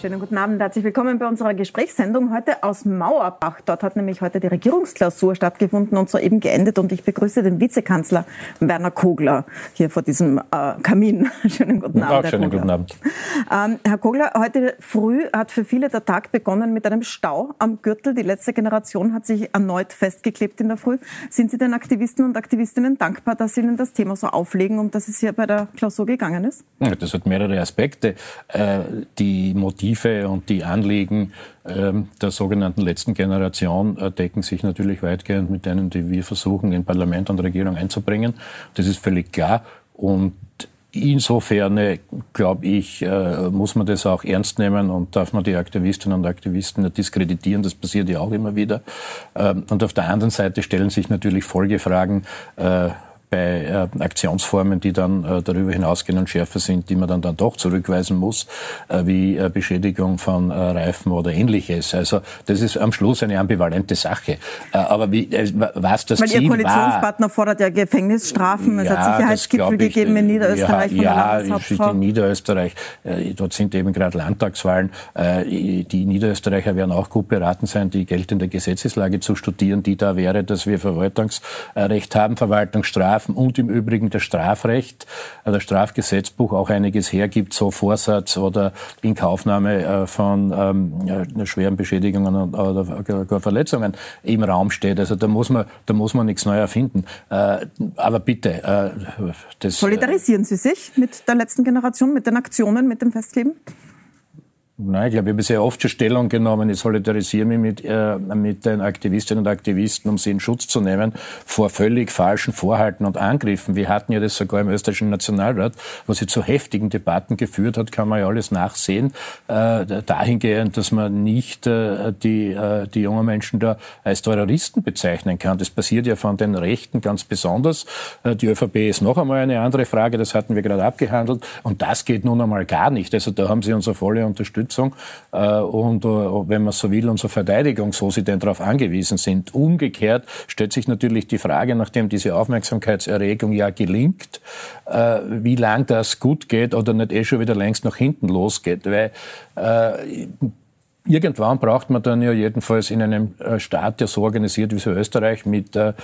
Schönen guten Abend, herzlich willkommen bei unserer Gesprächssendung heute aus Mauerbach. Dort hat nämlich heute die Regierungsklausur stattgefunden und soeben geendet und ich begrüße den Vizekanzler Werner Kogler hier vor diesem äh, Kamin. Schönen guten Abend. Auch schönen guten Abend. Ähm, Herr Kogler, heute früh hat für viele der Tag begonnen mit einem Stau am Gürtel. Die letzte Generation hat sich erneut festgeklebt in der Früh. Sind Sie den Aktivisten und Aktivistinnen dankbar, dass Sie Ihnen das Thema so auflegen, um das es hier bei der Klausur gegangen ist? Ja, das hat mehrere Aspekte. Äh, die Motive Motive und die Anliegen ähm, der sogenannten letzten Generation äh, decken sich natürlich weitgehend mit denen, die wir versuchen, in Parlament und Regierung einzubringen. Das ist völlig klar. Und Insofern, glaube ich, äh, muss man das auch ernst nehmen und darf man die Aktivistinnen und Aktivisten diskreditieren. Das passiert ja auch immer wieder. Ähm, und auf der anderen Seite stellen sich natürlich Folgefragen äh, bei äh, Aktionsformen, die dann äh, darüber hinausgehen und schärfer sind, die man dann, dann doch zurückweisen muss, äh, wie äh, Beschädigung von äh, Reifen oder ähnliches. Also das ist am Schluss eine ambivalente Sache. Äh, aber wie, äh, was das Weil Ziel Ihr Koalitionspartner war, fordert ja Gefängnisstrafen. Es ja, hat Sicherheitsgipfel ich, gegeben in Niederösterreich ja, Ja, in Niederösterreich. Dort sind eben gerade Landtagswahlen. Die Niederösterreicher werden auch gut beraten sein, die geltende Gesetzeslage zu studieren, die da wäre, dass wir Verwaltungsrecht haben, Verwaltungsstrafe Strafen und im Übrigen das Strafrecht, äh, das Strafgesetzbuch auch einiges hergibt, so Vorsatz oder Inkaufnahme äh, von ähm, schweren Beschädigungen oder Verletzungen im Raum steht. Also da muss man, da muss man nichts neu erfinden. Äh, aber bitte, das. Solidarisieren Sie sich mit der letzten Generation, mit den Aktionen, mit dem Festkleben? Nein, ich glaube, ich habe sehr oft schon Stellung genommen. Ich solidarisiere mich mit, äh, mit den Aktivistinnen und Aktivisten, um sie in Schutz zu nehmen vor völlig falschen Vorhalten und Angriffen. Wir hatten ja das sogar im österreichischen Nationalrat, wo sie zu heftigen Debatten geführt hat, kann man ja alles nachsehen, äh, dahingehend, dass man nicht äh, die, äh, die jungen Menschen da als Terroristen bezeichnen kann. Das passiert ja von den Rechten ganz besonders. Äh, die ÖVP ist noch einmal eine andere Frage, das hatten wir gerade abgehandelt. Und das geht nun einmal gar nicht. Also da haben sie unsere volle Unterstützung. Unterstützung äh, und, äh, wenn man so will, unsere Verteidigung, so sie denn darauf angewiesen sind. Umgekehrt stellt sich natürlich die Frage, nachdem diese Aufmerksamkeitserregung ja gelingt, äh, wie lang das gut geht oder nicht eh schon wieder längst nach hinten losgeht. Weil irgendwann braucht man dann ja jedenfalls in einem äh, Staat, der so organisiert wie so Österreich, mit äh,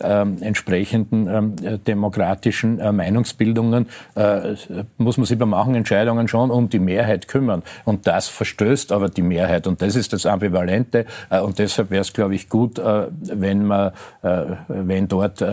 äh, entsprechenden ähm, äh, demokratischen äh, Meinungsbildungen, äh, muss man sich bei manchen Entscheidungen schon um die Mehrheit kümmern. Und das verstößt aber die Mehrheit. Und das ist das Ambivalente. und deshalb wäre es, glaube ich, gut, wenn man, wenn dort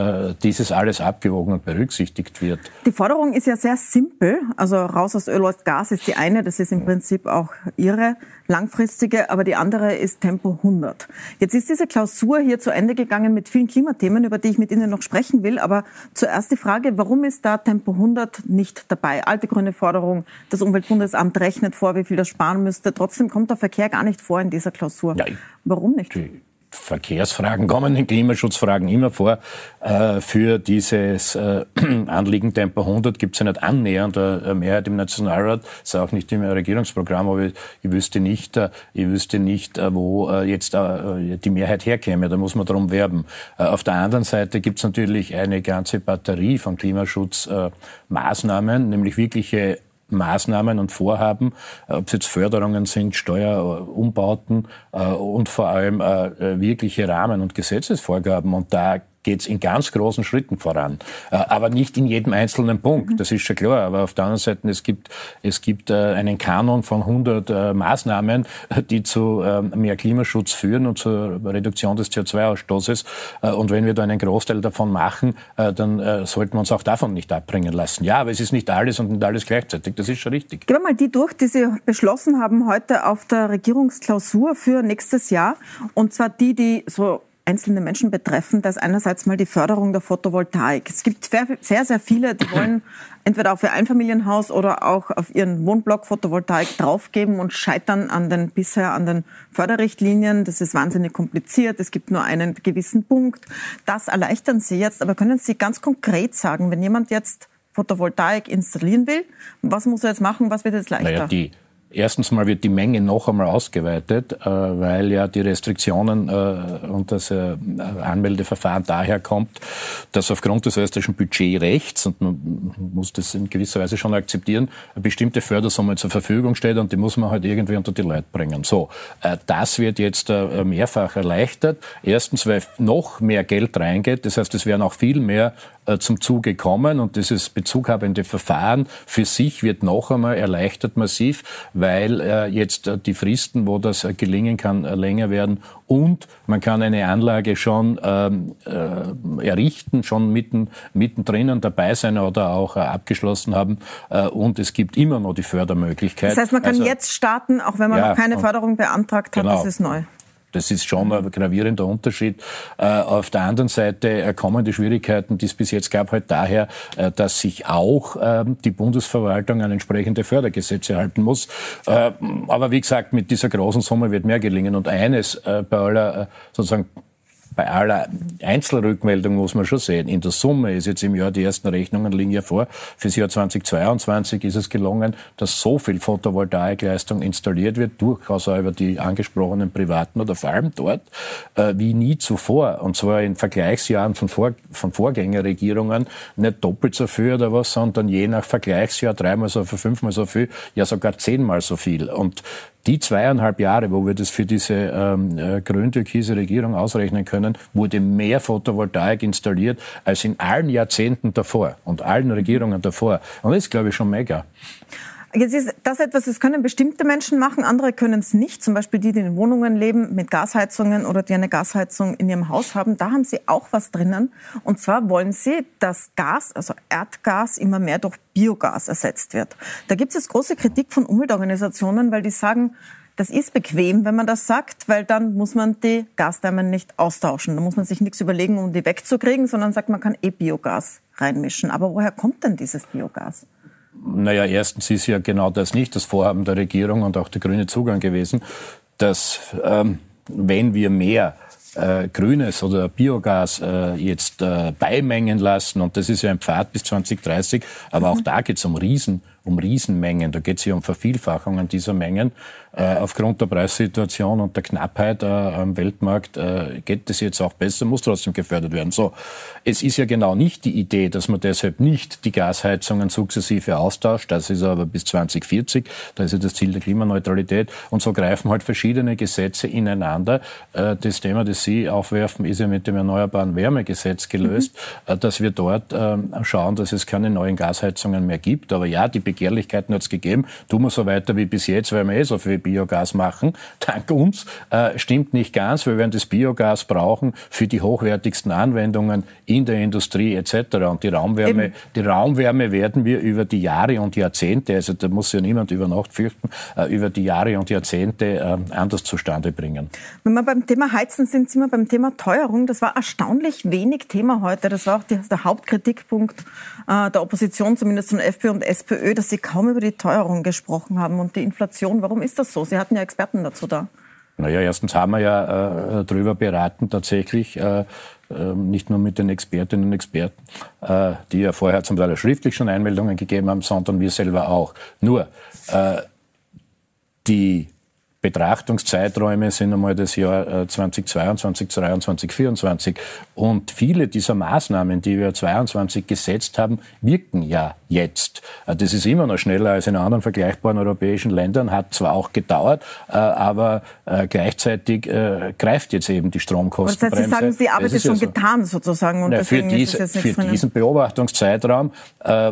dieses alles abgewogen und berücksichtigt wird. Die Forderung ist ja sehr simpel. Also raus aus Öl, aus Gas ist die eine. Das ist im Prinzip auch Ihre langfristige, aber die andere ist Tempo 100. Jetzt ist diese Klausur hier zu Ende gegangen mit vielen Klimathemen, über die ich mit Ihnen noch sprechen will. Aber zuerst die Frage, warum ist da Tempo 100 nicht dabei? Alte grüne Forderung, das Umweltbundesamt rechnet vor, wie viel das sparen müsste. Trotzdem kommt der Verkehr gar nicht vor in dieser Klausur. Ja, warum nicht? Die Verkehrsfragen kommen in Klimaschutzfragen immer vor. Äh, für dieses äh, Anliegen Tempo 100 gibt es ja nicht annähernd eine Mehrheit im Nationalrat, ist auch nicht im Regierungsprogramm, aber ich, ich wüsste nicht, äh, ich wüsste nicht, wo jetzt die Mehrheit herkäme. Da muss man darum werben. Auf der anderen Seite gibt es natürlich eine ganze Batterie von Klimaschutzmaßnahmen, nämlich wirkliche Maßnahmen und Vorhaben, äh, ob es jetzt Förderungen sind, Steuerumbauten äh, und vor allem äh, wirkliche Rahmen- und Gesetzesvorgaben. Und da geht es in ganz großen Schritten voran. Äh, aber nicht in jedem einzelnen Punkt, mhm. das ist schon klar. Aber auf der anderen Seite, es gibt, es gibt äh, einen Kanon von 100 äh, Maßnahmen, die zu ähm, mehr Klimaschutz führen und zur Reduktion des CO2-Ausstoßes. Und wenn wir da einen Großteil davon machen, dann sollten wir uns auch davon nicht abbringen lassen. Ja, aber es ist nicht alles und nicht alles gleichzeitig. Das ist schon richtig. Gehen wir mal die durch, die Sie beschlossen haben heute auf der Regierungsklausur für nächstes Jahr. Und zwar die, die so einzelne Menschen betreffen. Das ist einerseits mal die Förderung der Photovoltaik. Es gibt sehr, sehr viele, die wollen entweder auf ihr Einfamilienhaus oder auch auf ihren Wohnblock Photovoltaik draufgeben und scheitern an den bisher an den Förderrichtlinien. Das ist wahnsinnig kompliziert. Es gibt nur einen gewissen Punkt. Das erleichtern Sie jetzt. Aber können Sie ganz konkret sagen, wenn jemand jetzt Photovoltaik installieren will, was muss er jetzt machen? Was wird jetzt leichter? Naja, Erstens mal wird die Menge noch einmal ausgeweitet, äh, weil ja die Restriktionen äh, und das äh, Anmeldeverfahren daher kommt, dass aufgrund des österreichischen Budgetrechts, und man muss das in gewisser Weise schon akzeptieren, eine bestimmte Fördersumme zur Verfügung steht und die muss man halt irgendwie unter die Leute bringen. So, das wird jetzt mehrfach erleichtert. Erstens, weil noch mehr Geld reingeht, das heißt, es werden auch viel mehr zum Zuge kommen und dieses bezughabende Verfahren für sich wird noch einmal erleichtert massiv, weil äh, jetzt äh, die Fristen, wo das äh, gelingen kann, äh, länger werden und man kann eine Anlage schon ähm, äh, errichten, schon mitten, mittendrin dabei sein oder auch äh, abgeschlossen haben und es gibt immer noch die Fördermöglichkeit. Das heißt, man kann also, jetzt starten, auch wenn man ja, noch keine Förderung beantragt hat, genau. das ist neu. Das ist schon ein gravierender Unterschied. Äh, auf der anderen Seite äh, kommen die Schwierigkeiten, die es bis jetzt gab, halt daher, äh, dass sich auch ähm, die Bundesverwaltung an entsprechende Fördergesetze halten muss. Aber wie gesagt, mit dieser großen Summe wird mehr gelingen. Und eines bei aller sozusagen bei aller Einzelrückmeldung muss man schon sehen, in der Summe ist jetzt im Jahr, die ersten Rechnungen liegen ja vor, fürs Jahr 2022 ist es gelungen, dass so viel Photovoltaikleistung installiert wird, durchaus auch über die angesprochenen Privaten oder vor allem dort, äh, wie nie zuvor. Und zwar in Vergleichsjahren von, Vor von Vorgängerregierungen nicht doppelt so viel oder was, sondern je nach Vergleichsjahr dreimal so viel, fünfmal so viel, ja sogar zehnmal so viel. Und die zweieinhalb Jahre, wo wir das für diese ähm, äh, grün-türkise Regierung ausrechnen können, wurde mehr Photovoltaik installiert als in allen Jahrzehnten davor und allen Regierungen davor. Und das ist, glaube ich, schon mega. Jetzt ist das etwas, das können bestimmte Menschen machen, andere können es nicht. Zum Beispiel die, die in Wohnungen leben mit Gasheizungen oder die eine Gasheizung in ihrem Haus haben. Da haben sie auch was drinnen. Und zwar wollen sie, dass Gas, also Erdgas, immer mehr durch Biogas ersetzt wird. Da gibt es jetzt große Kritik von Umweltorganisationen, weil die sagen, das ist bequem, wenn man das sagt, weil dann muss man die Gasdamen nicht austauschen. Da muss man sich nichts überlegen, um die wegzukriegen, sondern sagt, man kann eh Biogas reinmischen. Aber woher kommt denn dieses Biogas? Naja, erstens ist ja genau das nicht das Vorhaben der Regierung und auch der grüne Zugang gewesen, dass ähm, wenn wir mehr äh, grünes oder Biogas äh, jetzt äh, beimengen lassen, und das ist ja ein Pfad bis 2030, aber mhm. auch da geht es um Riesen, um Riesenmengen, da geht es hier um Vervielfachungen dieser Mengen. Äh, aufgrund der Preissituation und der Knappheit äh, am Weltmarkt äh, geht es jetzt auch besser, muss trotzdem gefördert werden. So, es ist ja genau nicht die Idee, dass man deshalb nicht die Gasheizungen sukzessive austauscht. Das ist aber bis 2040. Da ist ja das Ziel der Klimaneutralität. Und so greifen halt verschiedene Gesetze ineinander. Äh, das Thema, das Sie aufwerfen, ist ja mit dem Erneuerbaren Wärmegesetz gelöst, mhm. Äh, dass wir dort ähm, schauen, dass es keine neuen Gasheizungen mehr gibt. Aber ja, die Begehrlichkeiten hat es gegeben. Tun wir so weiter wie bis jetzt, weil wir eh so viel Biogas machen. Dank uns äh, stimmt nicht ganz. Wir werden das Biogas brauchen für die hochwertigsten Anwendungen in der Industrie etc. Und die Raumwärme, die Raumwärme werden wir über die Jahre und Jahrzehnte, also da muss ja niemand über Nacht fürchten, äh, über die Jahre und Jahrzehnte äh, anders zustande bringen. Wenn wir beim Thema Heizen sind, sind wir beim Thema Teuerung. Das war erstaunlich wenig Thema heute. Das war auch die, der Hauptkritikpunkt äh, der Opposition, zumindest von FPÖ und SPÖ, dass sie kaum über die Teuerung gesprochen haben und die Inflation. Warum ist das so? Sie hatten ja Experten dazu da. Naja, erstens haben wir ja äh, darüber beraten tatsächlich, äh, äh, nicht nur mit den Expertinnen und Experten, äh, die ja vorher zum Teil schriftlich schon Einmeldungen gegeben haben, sondern wir selber auch. Nur äh, die Betrachtungszeiträume sind einmal das Jahr 2022, 2023, 2024. Und viele dieser Maßnahmen, die wir 2022 gesetzt haben, wirken ja jetzt. Äh, das ist immer noch schneller als in anderen vergleichbaren europäischen Ländern, hat zwar auch gedauert, äh, aber äh, gleichzeitig greift jetzt eben die Stromkostenbremse. Das heißt, Sie sagen, Sie arbeiten schon so. getan sozusagen. Und ja, für, diese, für diesen Beobachtungszeitraum,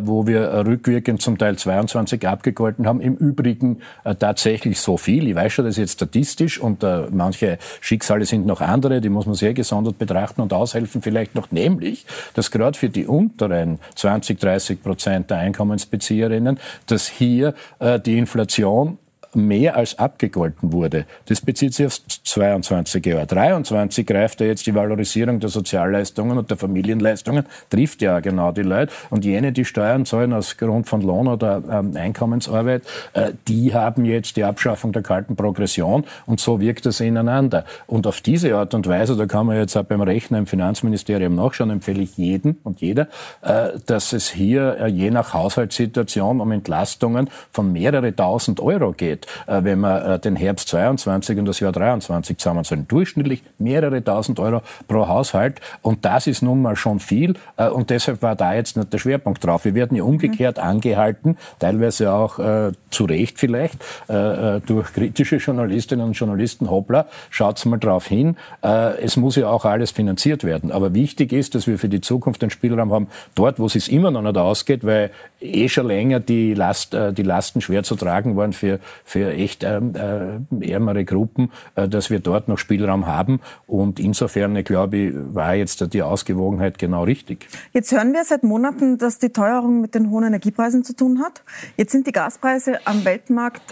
wo wir rückwirkend zum Teil 22 abgegolten haben, im Übrigen tatsächlich so viel. Ich weiß schon, das ist jetzt statistisch und manche Schicksale sind noch andere, die muss man sehr gesondert betrachten und aushelfen vielleicht noch, nämlich, dass gerade für die unteren 20, 30 Prozent der Einkommensbezieherinnen, dass hier äh, die Inflation mehr als abgegolten wurde. Das bezieht sich aufs 22 Jahr. 23 greift ja jetzt die Valorisierung der Sozialleistungen und der Familienleistungen, trifft ja genau die Leute. Und jene, die Steuern zahlen aus Grund von Lohn oder ähm, Einkommensarbeit, äh, die haben jetzt die Abschaffung der kalten Progression und so wirkt das ineinander. Und auf diese Art und Weise, da kann man jetzt auch beim Rechner im Finanzministerium nachschauen, empfehle ich jeden und jeder, äh, dass es hier äh, je nach Haushaltssituation um Entlastungen von mehrere tausend Euro geht. Geht, äh, wenn man den Herbst 22 und das Jahr 23 zusammenzahlen. Durchschnittlich mehrere tausend Euro pro Haushalt. Und das ist nun mal schon viel. Und deshalb war da jetzt nicht der Schwerpunkt drauf. Wir werden ja umgekehrt mhm. angehalten, teilweise auch äh, zu Recht vielleicht, äh, durch kritische Journalistinnen und Journalisten, hoppla, schaut's mal drauf hin. Äh, es muss ja auch alles finanziert werden. Aber wichtig ist, dass wir für die Zukunft einen Spielraum haben, dort, wo es immer noch nicht ausgeht, weil eh schon länger die, Last, äh, die Lasten schwer zu tragen waren für, für echt ähm, äh, ärmere Gruppen, äh, dass wir dort noch Spielraum haben. Und insofern, glaube ich, war jetzt die Ausgewogenheit genau richtig. Jetzt hören wir seit Monaten, dass die Teuerung mit den hohen Energiepreisen zu tun hat. Jetzt sind die Gaspreise am Weltmarkt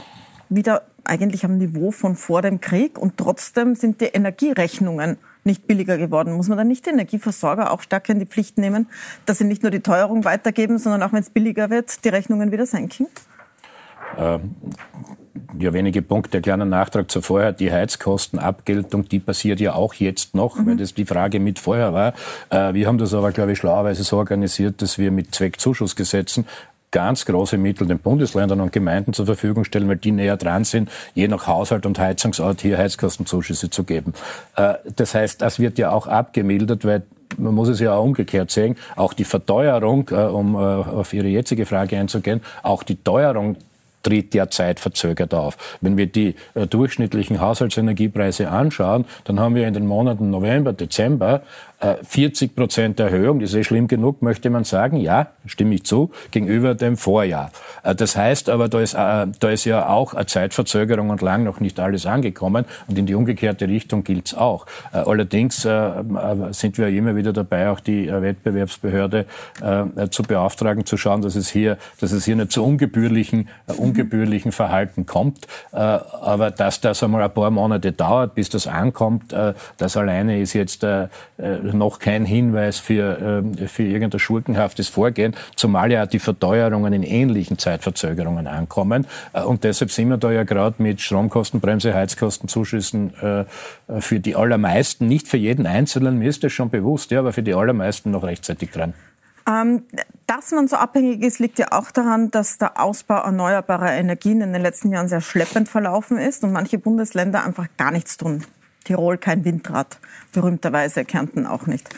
wieder eigentlich am Niveau von vor dem Krieg und trotzdem sind die Energierechnungen nicht billiger geworden. Muss man dann nicht die Energieversorger auch stärker in die Pflicht nehmen, dass sie nicht nur die Teuerung weitergeben, sondern auch wenn es billiger wird, die Rechnungen wieder senken? Ähm, ja, wenige Punkte, kleiner Nachtrag zu vorher. Die Heizkostenabgeltung, die passiert ja auch jetzt noch, mhm. weil das die Frage mit vorher war. Äh, wir haben das aber, glaube ich, schlauerweise so organisiert, dass wir mit Zweckzuschussgesetzen ganz große Mittel den Bundesländern und Gemeinden zur Verfügung stellen, weil die näher dran sind, je nach Haushalt und Heizungsort hier Heizkostenzuschüsse zu geben. Äh, das heißt, das wird ja auch abgemildert, weil man muss es ja auch umgekehrt sehen, auch die Verteuerung, äh, um äh, auf Ihre jetzige Frage einzugehen, auch die Teuerung tritt derzeit verzögert auf. Wenn wir die durchschnittlichen Haushaltsenergiepreise anschauen, dann haben wir in den Monaten November, Dezember 40 Prozent Erhöhung, das ist eh schlimm genug, möchte man sagen. Ja, stimme ich zu, gegenüber dem Vorjahr. Äh, das heißt aber, da ist, äh, da ist ja auch eine Zeitverzögerung und lang noch nicht alles angekommen und in die umgekehrte Richtung gilt es auch. Äh, allerdings sind wir immer wieder dabei, auch die Wettbewerbsbehörde zu beauftragen, zu schauen, dass es hier, dass es hier nicht zu ungebührlichen, ungebührlichen Verhalten kommt. Aber dass das einmal ein paar Monate dauert, bis das ankommt, das alleine ist jetzt noch kein Hinweis für, äh, für irgendein schurkenhaftes Vorgehen, zumal ja die Verteuerungen in ähnlichen Zeitverzögerungen ankommen. Äh, und deshalb sind wir da ja gerade mit Stromkostenbremse, Heizkostenzuschüssen äh, für die allermeisten, nicht für jeden Einzelnen, mir ist das schon bewusst, ja, aber für die allermeisten noch rechtzeitig dran. Ähm, dass man so abhängig ist, liegt ja auch daran, dass der Ausbau erneuerbarer Energien in den letzten Jahren sehr schleppend verlaufen ist und manche Bundesländer einfach gar nichts tun Tirol kein Windrad, berühmterweise Kärnten auch nicht.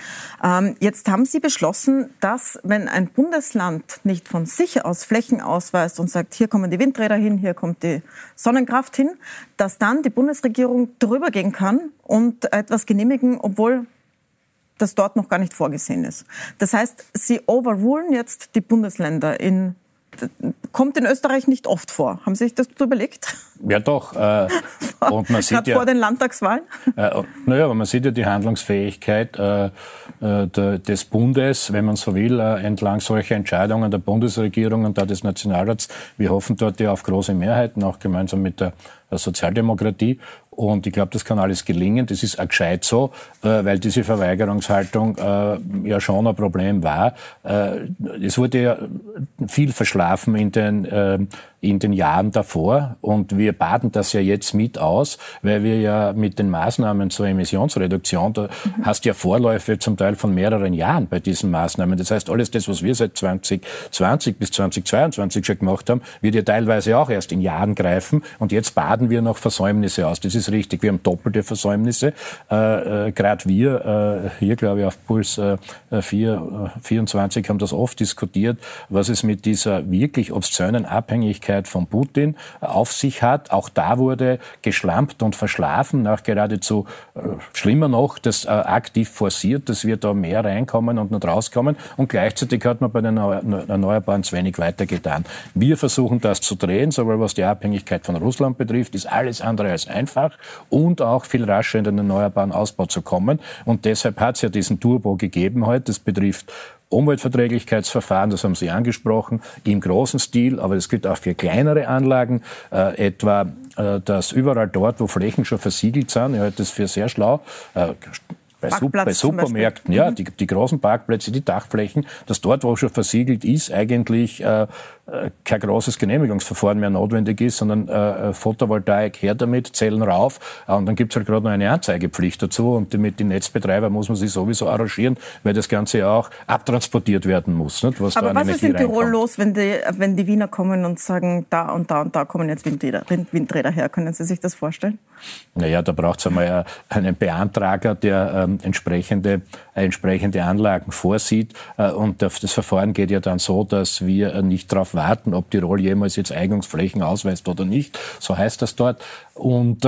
Ähm, jetzt haben Sie beschlossen, dass wenn ein Bundesland nicht von sich aus Flächen ausweist und sagt, hier kommen die Windräder hin, hier kommt die Sonnenkraft hin, dass dann die Bundesregierung drüber gehen kann und etwas genehmigen, obwohl das dort noch gar nicht vorgesehen ist. Das heißt, Sie overrulen jetzt die Bundesländer in kommt in Österreich nicht oft vor. Haben Sie sich das überlegt? Ja, doch. Äh, und man sieht ja, vor den Landtagswahlen? Äh, naja, aber man sieht ja die Handlungsfähigkeit äh, äh, des Bundes, wenn man so will, äh, entlang solcher Entscheidungen der Bundesregierung und da des Nationalrats. Wir hoffen dort ja auf große Mehrheiten, auch gemeinsam mit der Sozialdemokratie. Und ich glaube, das kann alles gelingen. Das ist auch gescheit so, äh, weil diese Verweigerungshaltung äh, ja schon ein Problem war. Äh, es wurde ja viel verschlafen in den in den Jahren davor. Und wir baden das ja jetzt mit aus, weil wir ja mit den Maßnahmen zur Emissionsreduktion, da mhm. hast ja Vorläufe zum Teil von mehreren Jahren bei diesen Maßnahmen. Das heißt, alles das, was wir seit 2020 bis 2022 schon gemacht haben, wird ja teilweise auch erst in Jahren greifen. Und jetzt baden wir noch Versäumnisse aus. Das ist richtig. Wir haben doppelte Versäumnisse. Äh, äh, Gerade wir, äh, hier glaube ich auf Puls äh, 4, 24 haben das oft diskutiert, was es mit dieser wirklich obszönen Abhängigkeit von Putin auf sich hat. Auch da wurde geschlampt und verschlafen, nach geradezu äh, schlimmer noch, das äh, aktiv forciert, dass wir da mehr reinkommen und nicht rauskommen. Und gleichzeitig hat man bei den Erneuerbaren zu wenig weitergetan. Wir versuchen das zu drehen, sowohl was die Abhängigkeit von Russland betrifft, ist alles andere als einfach und auch viel rascher in den erneuerbaren Ausbau zu kommen. Und deshalb hat es ja diesen Turbo gegeben heute. Das betrifft Umweltverträglichkeitsverfahren, das haben Sie angesprochen, im großen Stil, aber das gilt auch für kleinere Anlagen, äh, etwa äh, dass überall dort, wo Flächen schon versiegelt sind, ich halte das für sehr schlau, äh, bei, Super, bei Supermärkten, ja, mhm. die, die großen Parkplätze, die Dachflächen, dass dort, wo schon versiegelt ist, eigentlich äh, äh, kein großes Genehmigungsverfahren mehr notwendig ist, sondern äh, äh, Photovoltaik her damit, Zellen rauf. Äh, und dann gibt's halt gerade noch eine Anzeigepflicht dazu. Und mit den Netzbetreibern muss man sich sowieso arrangieren, weil das Ganze ja auch abtransportiert werden muss. Nicht, was Aber was ist in Tirol reinkommt. los, wenn die, wenn die Wiener kommen und sagen, da und da und da kommen jetzt Windräder, Windräder her? Können Sie sich das vorstellen? Naja, da braucht es einmal einen Beantrager, der entsprechende, äh, entsprechende Anlagen vorsieht. Äh, und das Verfahren geht ja dann so, dass wir äh, nicht darauf warten, ob Tirol jemals jetzt Eignungsflächen ausweist oder nicht. So heißt das dort. Und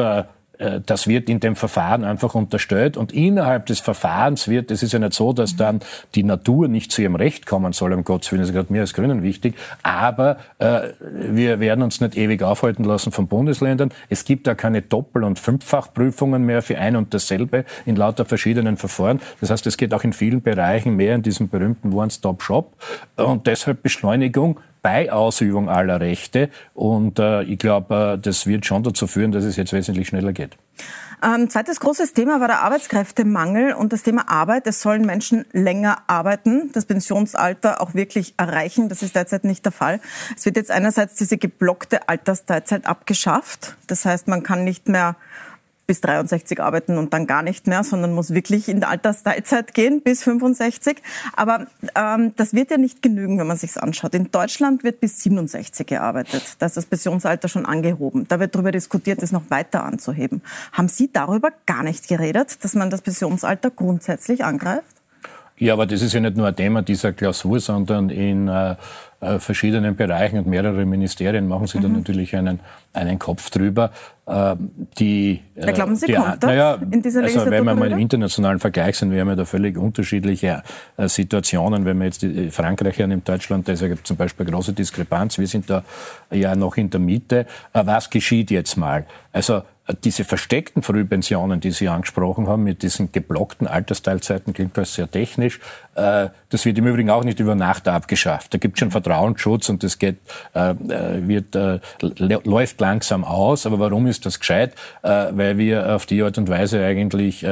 das wird in dem Verfahren einfach unterstellt und innerhalb des Verfahrens wird, es ist ja nicht so, dass dann die Natur nicht zu ihrem Recht kommen soll, um Gottes Willen, das ist gerade mir als Grünen wichtig, aber äh, wir werden uns nicht ewig aufhalten lassen von Bundesländern. Es gibt da keine Doppel- und Fünffachprüfungen mehr für ein und dasselbe in lauter verschiedenen Verfahren. Das heißt, es geht auch in vielen Bereichen mehr in diesem berühmten One-Stop-Shop und deshalb Beschleunigung bei Ausübung aller Rechte. Und äh, ich glaube, äh, das wird schon dazu führen, dass es jetzt wesentlich schneller geht. Ähm, zweites großes Thema war der Arbeitskräftemangel und das Thema Arbeit. Es sollen Menschen länger arbeiten, das Pensionsalter auch wirklich erreichen. Das ist derzeit nicht der Fall. Es wird jetzt einerseits diese geblockte Altersteilzeit abgeschafft. Das heißt, man kann nicht mehr bis 63 arbeiten und dann gar nicht mehr, sondern muss wirklich in Altersteilzeit gehen bis 65. Aber ähm, das wird ja nicht genügen, wenn man sich anschaut. In Deutschland wird bis 67 gearbeitet. Da ist das Pensionsalter schon angehoben. Da wird darüber diskutiert, es noch weiter anzuheben. Haben Sie darüber gar nicht geredet, dass man das Pensionsalter grundsätzlich angreift? Ja, aber das ist ja nicht nur ein Thema dieser Klausur, sondern in äh, äh, verschiedenen Bereichen und mehrere Ministerien machen sich mhm. da natürlich einen, einen Kopf drüber. Äh, die, äh, glauben Sie, die, kommt naja, in dieser also wenn wir mal im internationalen Vergleich sind, wir haben ja da völlig unterschiedliche äh, Situationen. Wenn man jetzt die, Frankreich hernimmt, Deutschland, da ist ja zum Beispiel große Diskrepanz. Wir sind da ja noch in der Mitte. Äh, was geschieht jetzt mal? Also diese versteckten Frühpensionen, die Sie angesprochen haben, mit diesen geblockten Altersteilzeiten, klingt das sehr technisch. Äh, das wird im Übrigen auch nicht über Nacht abgeschafft. Da gibt es schon Vertrauensschutz und das geht, äh, äh, wird, läuft langsam aus. Aber warum ist das gescheit? Weil wir auf die Art und Weise eigentlich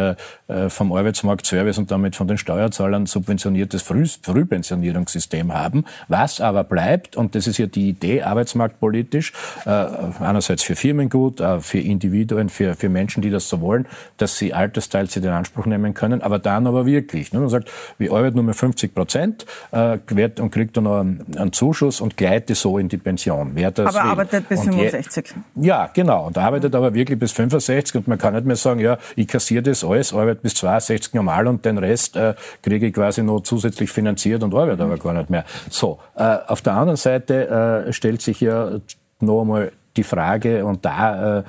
vom Arbeitsmarktservice und damit von den Steuerzahlern subventioniertes Früh Frühpensionierungssystem haben. Was aber bleibt, und das ist ja die Idee arbeitsmarktpolitisch, einerseits für Firmen gut, für Individuen, für, für Menschen, die das so wollen, dass sie Altersteilzeit in Anspruch nehmen können, aber dann aber wirklich. Ne? Man sagt, wir arbeiten nur mehr 50 Prozent äh, und kriegt dann noch einen, einen, Zuschuss und gleite so in die Pension. Wer das aber will. arbeitet bis und 65. ja, genau. Und arbeitet aber wirklich bis 65 und man kann nicht mehr sagen, ja, ich kassiere das alles, arbeite bis 62 normal und den Rest äh, kriege ich quasi noch zusätzlich finanziert und arbeite aber gar nicht mehr. So, äh, auf der anderen Seite äh, stellt sich ja noch einmal die Frage, und da äh,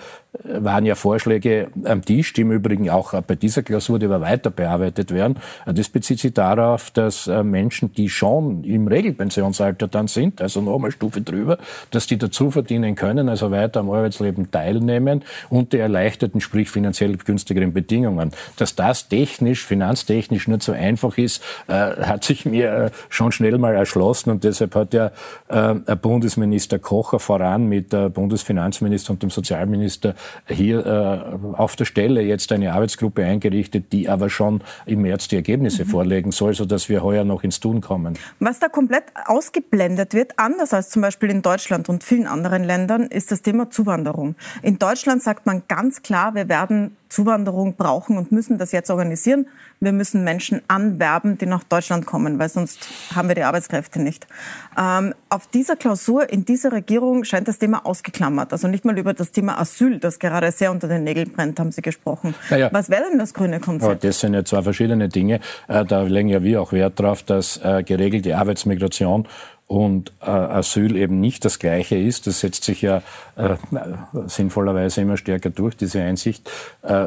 waren ja Vorschläge am Tisch, die im Übrigen auch bei dieser Klausur, die wir weiter bearbeitet werden. Das bezieht sich darauf, dass äh, Menschen, die schon im Regelpensionsalter dann sind, also nochmal Stufe drüber, dass die dazu verdienen können, also weiter am Arbeitsleben teilnehmen unter erleichterten, sprich finanziell günstigeren Bedingungen. Dass das technisch, finanztechnisch nicht so einfach ist, äh, hat sich mir äh, schon schnell mal erschlossen und deshalb hat ja Bundesminister Kocher voran mit Bundesfinanzminister und dem Sozialminister hier äh, auf der Stelle jetzt eine Arbeitsgruppe eingerichtet, die aber schon im März die Ergebnisse mhm. vorlegen soll, sodass wir heuer noch ins Tun kommen. Was da komplett ausgeblendet wird, anders als zum Beispiel in Deutschland und vielen anderen Ländern, ist das Thema Zuwanderung. In Deutschland sagt man ganz klar, wir werden Zuwanderung brauchen und müssen das jetzt organisieren. Wir müssen Menschen anwerben, die nach Deutschland kommen, weil sonst haben wir die Arbeitskräfte nicht. Ähm, auf dieser Klausur in dieser Regierung scheint das Thema ausgeklammert. Also nicht mal über das Thema Asyl, das gerade sehr unter den Nägeln brennt, haben Sie gesprochen. Ja. Was wäre denn das grüne Konzept? Das sind ja zwei verschiedene Dinge. Äh, da legen ja wir auch Wert darauf, dass äh, geregelte Arbeitsmigration und äh, Asyl eben nicht das Gleiche ist. Das setzt sich ja äh, sinnvollerweise immer stärker durch, diese Einsicht. Äh,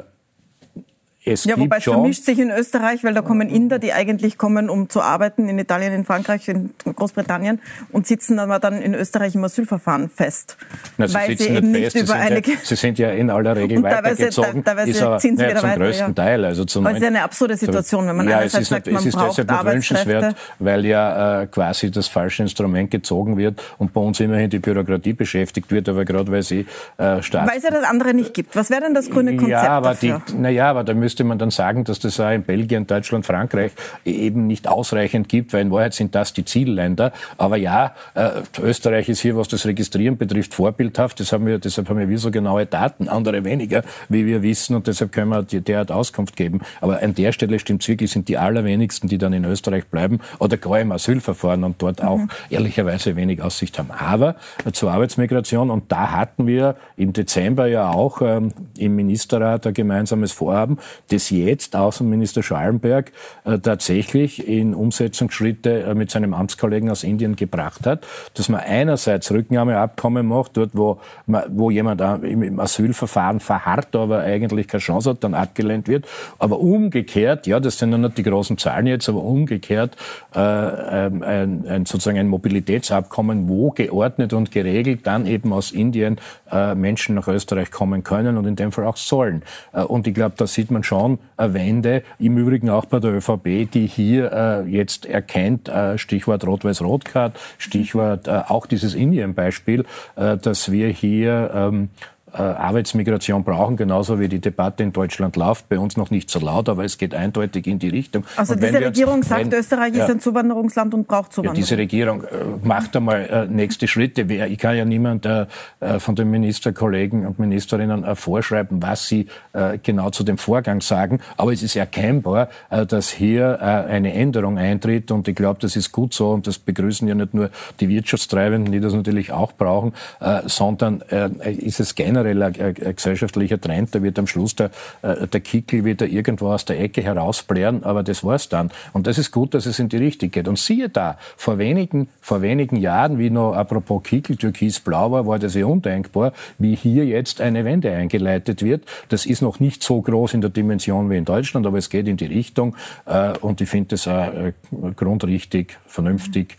es ja, wobei es vermischt sich in Österreich, weil da kommen Inder, die eigentlich kommen, um zu arbeiten, in Italien, in Frankreich, in Großbritannien und sitzen aber dann in Österreich im Asylverfahren fest. Na, sie weil sie eben nicht fest. über eine... Ja, sie sind ja in aller Regel und weitergezogen. Teilweise, ist aber, ziehen sie wieder zum weiter, größten ja. Teil. Also zum aber es ist ja eine absurde Situation, wenn man ja, einerseits sagt, man es ist braucht deshalb nicht wünschenswert, weil ja äh, quasi das falsche Instrument gezogen wird und bei uns immerhin die Bürokratie beschäftigt wird, aber gerade weil sie äh, Staats... Weil es ja das andere nicht gibt. Was wäre denn das grüne Konzept ja, aber dafür? Die, na ja, aber da müssen müsste man dann sagen, dass das auch in Belgien, Deutschland, Frankreich eben nicht ausreichend gibt, weil in Wahrheit sind das die Zielländer. Aber ja, äh, Österreich ist hier, was das Registrieren betrifft, vorbildhaft. Das haben wir, deshalb haben wir so genaue Daten, andere weniger, wie wir wissen, und deshalb können wir derart Auskunft geben. Aber an der Stelle stimmt wirklich, sind die allerwenigsten, die dann in Österreich bleiben oder gar im Asylverfahren und dort auch mhm. ehrlicherweise wenig Aussicht haben. Aber zur Arbeitsmigration, und da hatten wir im Dezember ja auch ähm, im Ministerrat ein gemeinsames Vorhaben, das jetzt Außenminister Schallenberg äh, tatsächlich in Umsetzungsschritte äh, mit seinem Amtskollegen aus Indien gebracht hat, dass man einerseits Rücknahmeabkommen macht, dort wo, wo jemand im Asylverfahren verharrt, aber eigentlich keine Chance hat, dann abgelehnt wird, aber umgekehrt, ja, das sind ja nicht die großen Zahlen jetzt, aber umgekehrt äh, ein, ein, sozusagen ein Mobilitätsabkommen, wo geordnet und geregelt dann eben aus Indien äh, Menschen nach Österreich kommen können und in dem Fall auch sollen. Äh, und ich glaube, da sieht man schon eine Wende, im Übrigen auch bei der ÖVP, die hier äh, jetzt erkennt, äh, Stichwort Rot-Weiß-Rot-Card, Stichwort äh, auch dieses Indien-Beispiel, äh, dass wir hier ähm, äh, Arbeitsmigration brauchen, genauso wie die Debatte in Deutschland läuft. Bei uns noch nicht so laut, aber es geht eindeutig in die Richtung. Also diese Regierung uns, sagt, wenn, Österreich ja, ist ein Zuwanderungsland und braucht Zuwanderung. Ja, diese Regierung äh, macht einmal äh, nächste Schritte. Ich kann ja niemand äh, äh von den Ministerkollegen und Ministerinnen äh, vorschreiben, was sie äh, genau zu dem Vorgang sagen. Aber es ist erkennbar, äh, dass hier äh, eine Änderung eintritt und ich glaube, das ist gut so und das begrüßen ja nicht nur die Wirtschaftstreibenden, die das natürlich auch brauchen, äh, sondern äh, ist es generell generell ein, ein, gesellschaftlicher Trend. Da wird am Schluss der, äh, der Kickel wieder irgendwo aus der Ecke herausblären, aber das war's dann. Und das ist gut, dass es in die Richtung geht. Und siehe da, vor wenigen, vor wenigen Jahren, wie noch apropos Kickel, Türkis-Blau war, war das ja undenkbar, wie hier jetzt eine Wende eingeleitet wird. Das ist noch nicht so groß in der Dimension wie in Deutschland, aber es geht in die Richtung. Äh, und ich finde das auch äh, grundrichtig, vernünftig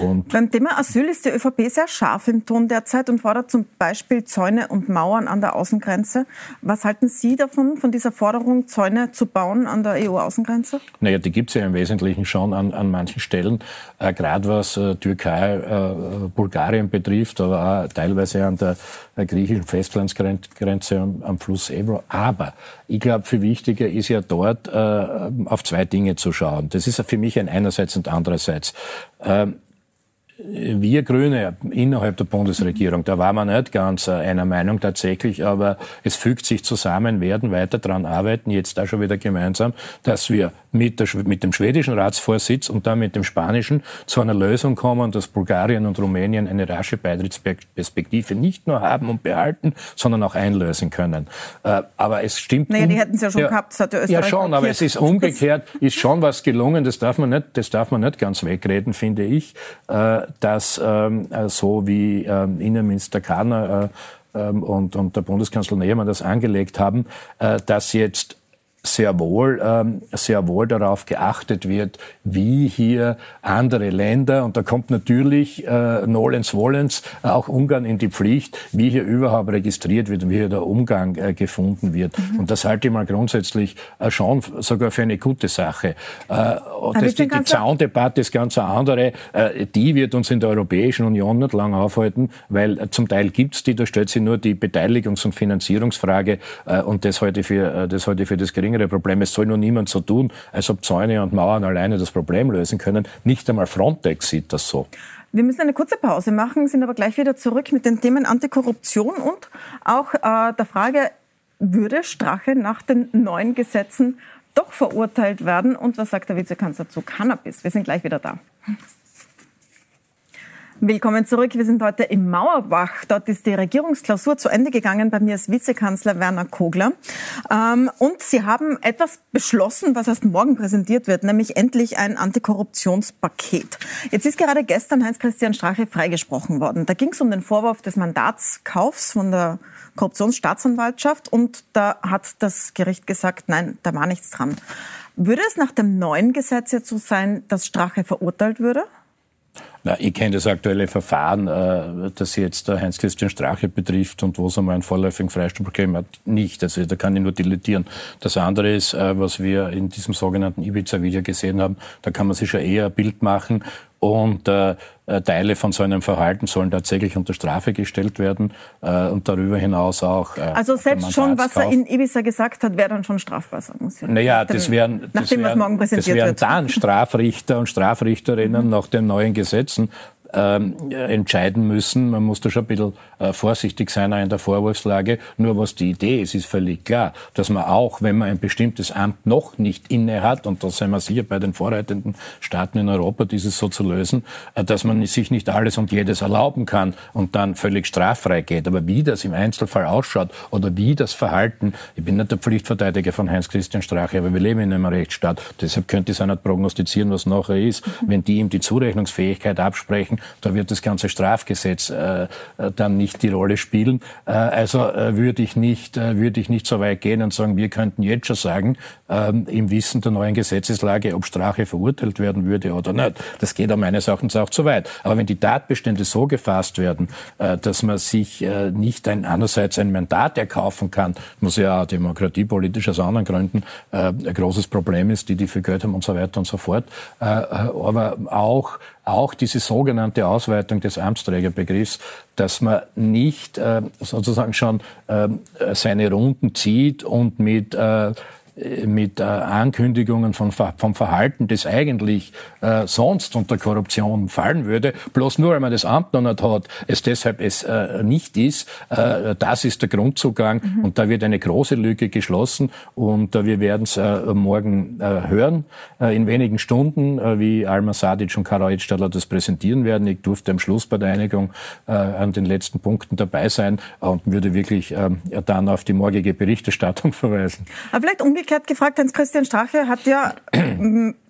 und Beim Thema Asyl ist die ÖVP sehr scharf im Ton derzeit und fordert zum Beispiel Zäune und Mauern an der Außengrenze. Was halten Sie davon, von dieser Forderung, Zäune zu bauen an der EU-Außengrenze? Naja, die gibt es ja im Wesentlichen schon an, an manchen Stellen, äh, gerade was äh, Türkei, äh, Bulgarien betrifft, aber auch teilweise an der äh, griechischen Festlandsgrenze am, am Fluss Ebro. Aber ich glaube, viel wichtiger ist ja dort äh, auf zwei Dinge zu schauen. Das ist für mich ein einerseits und andererseits. Wir Grüne innerhalb der Bundesregierung, da waren wir nicht ganz äh, einer Meinung tatsächlich, aber es fügt sich zusammen, werden weiter daran arbeiten, jetzt auch schon wieder gemeinsam, dass wir mit, der, mit dem schwedischen Ratsvorsitz und dann mit dem spanischen zu einer Lösung kommen, dass Bulgarien und Rumänien eine rasche Beitrittsperspektive nicht nur haben und behalten, sondern auch einlösen können. Äh, aber es stimmt. Naja, die hätten es ja schon ja, gehabt, das hat Österreich Ja, schon, aber es ist umgekehrt, ist schon was gelungen, das darf man nicht, das darf man nicht ganz wegreden, finde ich, äh, dass ähm, äh, so wie ähm, Innenminister Kahner ähm, und, der Bundeskanzler Nehmann das angelegt haben, dass jetzt sehr wohl, ähm, sehr wohl darauf geachtet wird, wie hier andere Länder, und da kommt natürlich äh, Nolens Wollens auch Ungarn in die Pflicht, wie hier überhaupt registriert wird und wie hier der Umgang äh, gefunden wird. Mhm. Und das halte ich mal grundsätzlich äh, schon sogar für eine gute Sache. Äh, das, die, die Zaundebatte ist ganz eine andere. Äh, die wird uns in der Europäischen Union nicht lange aufhalten, weil äh, zum Teil gibt's die, da stellt sich nur die Beteiligungs- und Finanzierungsfrage äh, und das ich für, äh, das für das geringe geringere Problem. Es soll nur niemand so tun, als ob Zäune und Mauern alleine das Problem lösen können. Nicht einmal Frontex sieht das so. Wir müssen eine kurze Pause machen, sind aber gleich wieder zurück mit den Themen Antikorruption und auch äh, der Frage, würde Strache nach den neuen Gesetzen doch verurteilt werden? Und was sagt der Vizekanzler zu Cannabis? Wir sind gleich wieder da. Willkommen zurück. Wir sind heute im Mauerbach. Dort ist die Regierungsklausur zu Ende gegangen. Bei mir ist Vizekanzler Werner Kogler. Ähm, und Sie haben etwas beschlossen, was erst morgen präsentiert wird, nämlich endlich ein Antikorruptionspaket. Jetzt ist gerade gestern Heinz-Christian Strache freigesprochen worden. Da ging es um den Vorwurf des Mandatskaufs von der Korruptionsstaatsanwaltschaft und da hat das Gericht gesagt, nein, da war nichts dran. Würde es nach dem neuen Gesetz jetzt so sein, dass Strache verurteilt würde? Na, ich kenne das aktuelle Verfahren, äh, das jetzt der Heinz-Christian Strache betrifft und wo es einmal einen vorläufigen Freispruch gegeben hat, nicht. Also da kann ich nur dilettieren. Das andere ist, äh, was wir in diesem sogenannten Ibiza-Video gesehen haben, da kann man sich schon eher ein Bild machen und äh, äh, Teile von so einem Verhalten sollen tatsächlich unter Strafe gestellt werden äh, und darüber hinaus auch. Äh, also selbst schon, was er in Ibiza gesagt hat, wäre dann schon strafbar, sagen Sie. Naja, das wären, das wären, morgen präsentiert das wären dann Strafrichter und Strafrichterinnen mhm. nach den neuen Gesetzen ähm, entscheiden müssen. Man muss da schon ein bisschen äh, vorsichtig sein in der Vorwurfslage. Nur was die Idee ist, ist völlig klar, dass man auch, wenn man ein bestimmtes Amt noch nicht inne hat, und da sind wir sicher bei den vorreitenden Staaten in Europa, dieses so zu lösen, äh, dass man sich nicht alles und jedes erlauben kann und dann völlig straffrei geht. Aber wie das im Einzelfall ausschaut oder wie das Verhalten, ich bin nicht der Pflichtverteidiger von Heinz-Christian Strache, aber wir leben in einem Rechtsstaat. Deshalb könnte ich es auch nicht prognostizieren, was nachher ist. Wenn die ihm die Zurechnungsfähigkeit absprechen, da wird das ganze Strafgesetz äh, äh, dann nicht die Rolle spielen. Äh, also äh, würde ich nicht, äh, würde ich nicht so weit gehen und sagen, wir könnten jetzt schon sagen, ähm, im Wissen der neuen Gesetzeslage, ob Strache verurteilt werden würde oder nicht. Das geht auch meines Erachtens auch zu weit. Aber wenn die Tatbestände so gefasst werden, äh, dass man sich äh, nicht ein, einerseits ein Mandat erkaufen kann, muss ja auch demokratiepolitisch aus anderen Gründen äh, ein großes Problem ist, die die viel Geld haben und so weiter und so fort. Äh, aber auch auch diese sogenannte Ausweitung des Amtsträgerbegriffs, dass man nicht äh, sozusagen schon äh, seine Runden zieht und mit äh, mit äh, Ankündigungen von, vom Verhalten, das eigentlich äh, sonst unter Korruption fallen würde, bloß nur, weil man das Amt noch nicht hat, es deshalb es äh, nicht ist. Äh, das ist der Grundzugang mhm. und da wird eine große Lücke geschlossen und äh, wir werden es äh, morgen hören, in wenigen Stunden, wie Alma Sadic und Kara Edstadler das präsentieren werden. Ich durfte am Schluss bei der Einigung an den letzten Punkten dabei sein und würde wirklich äh, dann auf die morgige Berichterstattung verweisen. Aber vielleicht umgekehrt gefragt, Hans-Christian Strache hat ja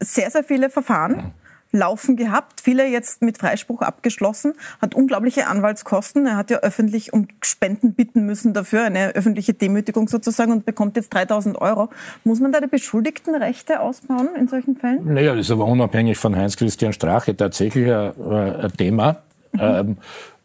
sehr, sehr viele Verfahren laufen gehabt, viele jetzt mit Freispruch abgeschlossen, hat unglaubliche Anwaltskosten. Er hat ja öffentlich um Spenden bitten müssen dafür, eine öffentliche Demütigung sozusagen und bekommt jetzt 3000 Euro. Muss man da die Beschuldigtenrechte ausbauen in solchen Fällen? Naja, das ist aber unabhängig von Heinz-Christian Strache tatsächlich ein, ein Thema. Mhm. Ähm,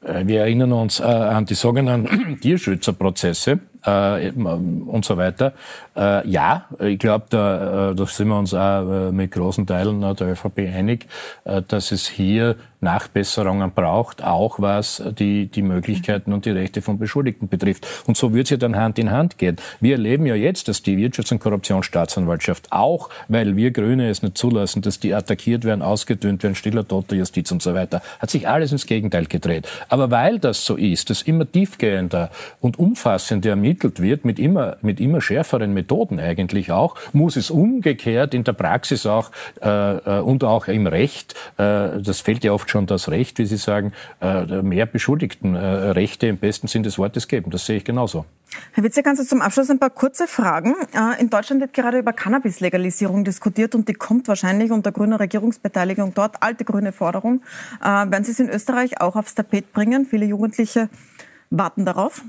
äh, wir erinnern uns äh, an die sogenannten Tierschützerprozesse äh, und so weiter. Äh, ja, ich glaube, da, äh, da sind wir uns auch äh, mit großen Teilen der ÖVP einig, äh, dass es hier Nachbesserungen braucht, auch was die, die Möglichkeiten und die Rechte von Beschuldigten betrifft. Und so wird es ja dann Hand in Hand gehen. Wir erleben ja jetzt, dass die Wirtschafts- und Korruptionsstaatsanwaltschaft, auch weil wir Grüne es nicht zulassen, dass die attackiert werden, ausgedünnt werden, stiller toter Justiz und so weiter, hat sich alles ins Gegenteil gedreht. Aber weil das so ist, dass immer tiefgehender und umfassender ermittelt wird, mit immer, mit immer schärferen Methoden eigentlich auch, muss es umgekehrt in der Praxis auch äh, äh und auch im Recht, äh, das fällt ja oft schon das Recht, wie Sie sagen, äh, mehr Beschuldigten äh, im besten Sinn des Wortes geben. Das sehe ich genauso. Herr Witze, kannst du zum Abschluss ein paar kurze Fragen? Äh, in Deutschland wird gerade über Cannabis-Legalisierung diskutiert und die kommt wahrscheinlich unter grüner Regierungsbeteiligung dort. Alte grüne Forderung. Werden Sie es in Österreich auch aufs Tapet bringen? Viele Jugendliche warten darauf.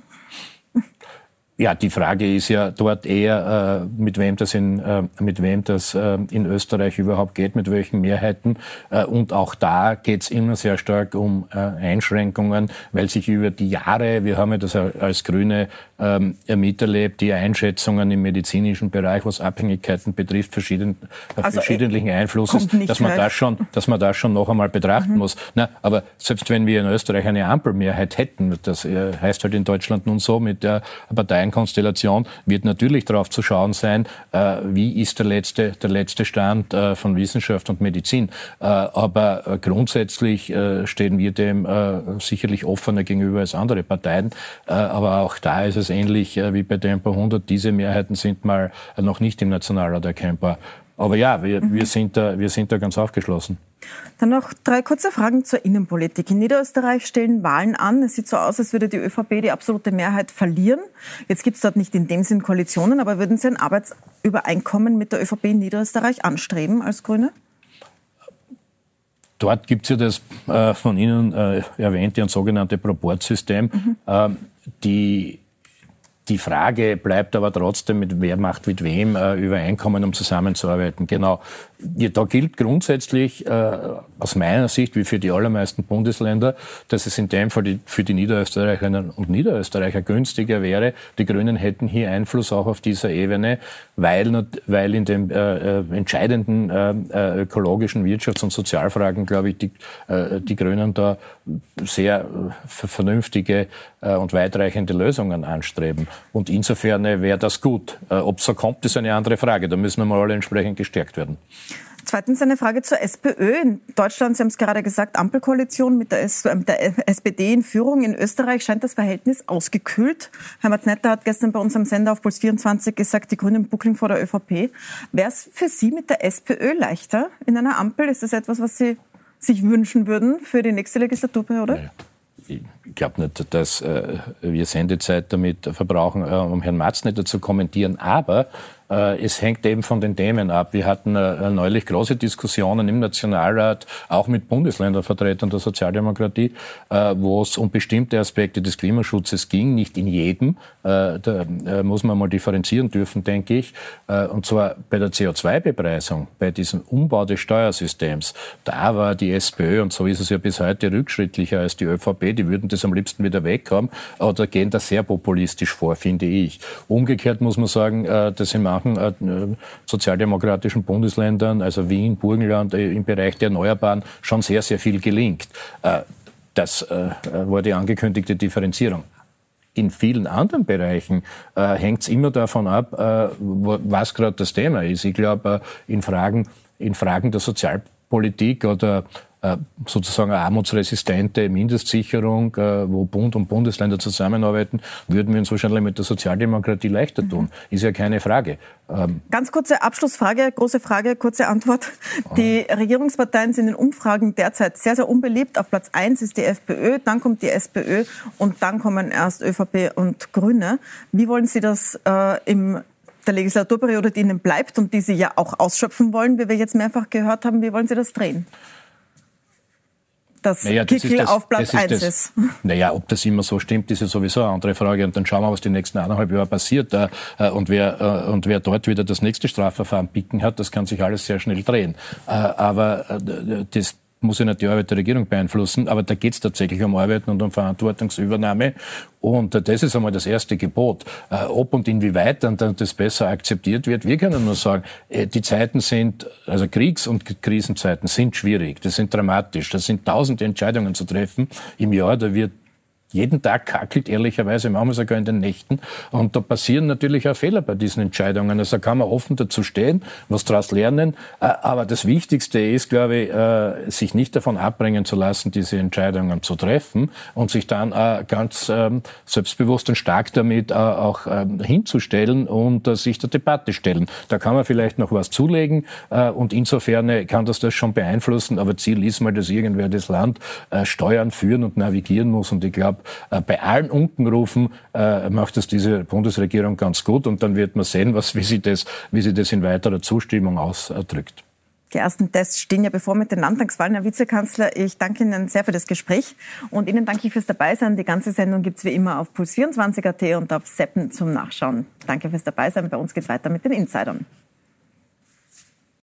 Ja, die Frage ist ja dort eher, äh, mit wem das in, äh, mit wem das äh, in Österreich überhaupt geht, mit welchen Mehrheiten. Äh, und auch da geht es immer sehr stark um äh, Einschränkungen, weil sich über die Jahre, wir haben ja das als Grüne ähm, miterlebt, die Einschätzungen im medizinischen Bereich, was Abhängigkeiten betrifft, verschieden, äh, also, verschiedentlichen Einflusses, dass man das schon, dass man das schon noch einmal betrachten mhm. muss. Na, aber selbst wenn wir in Österreich eine Ampelmehrheit hätten, das heißt halt in Deutschland nun so mit der Partei Parteienkonstellation wird natürlich darauf zu schauen sein, äh, wie ist der letzte, der letzte Stand äh, von Wissenschaft und Medizin. Äh, aber grundsätzlich stehen wir dem sicherlich offener gegenüber als andere Parteien. aber auch da ist es ähnlich wie bei Tempo 100. Diese Mehrheiten sind mal noch nicht im Nationalrat erkennbar. Aber ja, wir, mhm. wir, sind da, wir sind da ganz aufgeschlossen. Dann noch drei kurze Fragen zur Innenpolitik. In Niederösterreich stellen Wahlen an. Es sieht so aus, als würde die ÖVP die absolute Mehrheit verlieren. Jetzt gibt es dort nicht in dem Sinn Koalitionen, aber würden Sie ein Arbeitsübereinkommen mit der ÖVP in Niederösterreich anstreben als Grüne? Dort gibt es ja das äh, von Ihnen äh, erwähnte und sogenannte Proportsystem. Mhm. Ähm, die die Frage bleibt aber trotzdem, mit wer macht mit wem äh, Übereinkommen, um zusammenzuarbeiten. Genau. Ja, da gilt grundsätzlich äh, aus meiner Sicht, wie für die allermeisten Bundesländer, dass es in dem Fall die, für die Niederösterreicherinnen und Niederösterreicher günstiger wäre. Die Grünen hätten hier Einfluss auch auf dieser Ebene, weil, weil in den äh, äh, entscheidenden äh, äh, ökologischen Wirtschafts- und Sozialfragen, glaube ich, die, äh, die Grünen da sehr vernünftige und weitreichende Lösungen anstreben. Und insofern wäre das gut. Ob es so kommt, ist eine andere Frage. Da müssen wir mal alle entsprechend gestärkt werden. Zweitens eine Frage zur SPÖ. In Deutschland, Sie haben es gerade gesagt, Ampelkoalition mit der, S mit der SPD in Führung. In Österreich scheint das Verhältnis ausgekühlt. Heimat Netter hat gestern bei uns am Sender auf Puls 24 gesagt, die Grünen buckeln vor der ÖVP. Wäre es für Sie mit der SPÖ leichter in einer Ampel? Ist das etwas, was Sie sich wünschen würden für die nächste Legislaturperiode? Naja ich glaube nicht, dass äh, wir Sendezeit damit verbrauchen, äh, um Herrn Matznetter zu kommentieren. Aber äh, es hängt eben von den Themen ab. Wir hatten äh, neulich große Diskussionen im Nationalrat, auch mit Bundesländervertretern der Sozialdemokratie, äh, wo es um bestimmte Aspekte des Klimaschutzes ging, nicht in jedem. Da muss man mal differenzieren dürfen, denke ich. Und zwar bei der CO2-Bepreisung, bei diesem Umbau des Steuersystems. Da war die SPÖ, und so ist es ja bis heute, rückschrittlicher als die ÖVP. Die würden das am liebsten wieder weghaben, aber da gehen da sehr populistisch vor, finde ich. Umgekehrt muss man sagen, dass im manchen äh, sozialdemokratischen Bundesländern, also Wien, Burgenland, äh, im Bereich der Erneuerbaren schon sehr, sehr viel gelingt. Äh, das war die angekündigte Differenzierung. In vielen anderen Bereichen äh, hängt es immer davon ab, äh, was gerade das Thema ist. Ich glaube, äh, in, Fragen, in Fragen der Sozialpolitik oder äh, sozusagen eine armutsresistente Mindestsicherung, äh, wo Bund und Bundesländer zusammenarbeiten, würden wir uns wahrscheinlich mit der Sozialdemokratie leichter tun. Mhm. Ist ja keine Frage. Ähm, Ganz kurze Abschlussfrage, große Frage, kurze Antwort. Die Regierungsparteien sind in Umfragen derzeit sehr, sehr unbeliebt. Auf Platz eins ist die FPÖ, dann kommt die SPÖ und dann kommen erst ÖVP und Grüne. Wie wollen Sie das äh, im der Legislaturperiode, die Ihnen bleibt und die Sie ja auch ausschöpfen wollen, wie wir jetzt mehrfach gehört haben, wie wollen Sie das drehen? Dass naja, das Kickel das, auf Platz 1 ist, ist. Naja, ob das immer so stimmt, ist ja sowieso eine andere Frage. Und dann schauen wir, was die nächsten eineinhalb Jahre passiert. Äh, und, wer, äh, und wer dort wieder das nächste Strafverfahren picken hat, das kann sich alles sehr schnell drehen. Äh, aber das muss ja nicht die Arbeit der Regierung beeinflussen, aber da geht es tatsächlich um Arbeiten und um Verantwortungsübernahme. Und das ist einmal das erste Gebot. Äh, ob und inwieweit dann, dann das besser akzeptiert wird, wir können nur sagen, äh, die Zeiten sind, also Kriegs- und Krisenzeiten sind schwierig, das sind dramatisch, das sind tausende Entscheidungen zu treffen im Jahr, da wird jeden Tag kackelt, ehrlicherweise, manchmal sogar in den Nächten. Und da passieren natürlich auch Fehler bei diesen Entscheidungen. Also kann man offen dazu stehen, was daraus lernen. Äh, aber das Wichtigste ist, glaube ich, äh, sich nicht davon abbringen zu lassen, diese Entscheidungen zu treffen und sich dann äh, ganz ähm, selbstbewusst und stark damit auch ähm, hinzustellen und sich der Debatte stellen. Da kann man vielleicht noch was zulegen und insofern kann das das schon beeinflussen. Aber Ziel ist mal, dass irgendwer das Land steuern, führen und navigieren muss. Und ich glaube, äh, bei allen Unkenrufen äh, macht es diese Bundesregierung ganz gut und dann wird man sehen, was, wie, sie das, wie sie das in weiterer Zustimmung ausdrückt. Die ersten Tests stehen ja bevor mit den Landtagswahlen, Herr Vizekanzler. Ich danke Ihnen sehr für das Gespräch und Ihnen danke ich fürs Dabeisein. Die ganze Sendung gibt es wie immer auf Puls24.at und auf Seppen zum Nachschauen. Danke fürs Dabeisein. Bei uns geht es weiter mit den Insidern.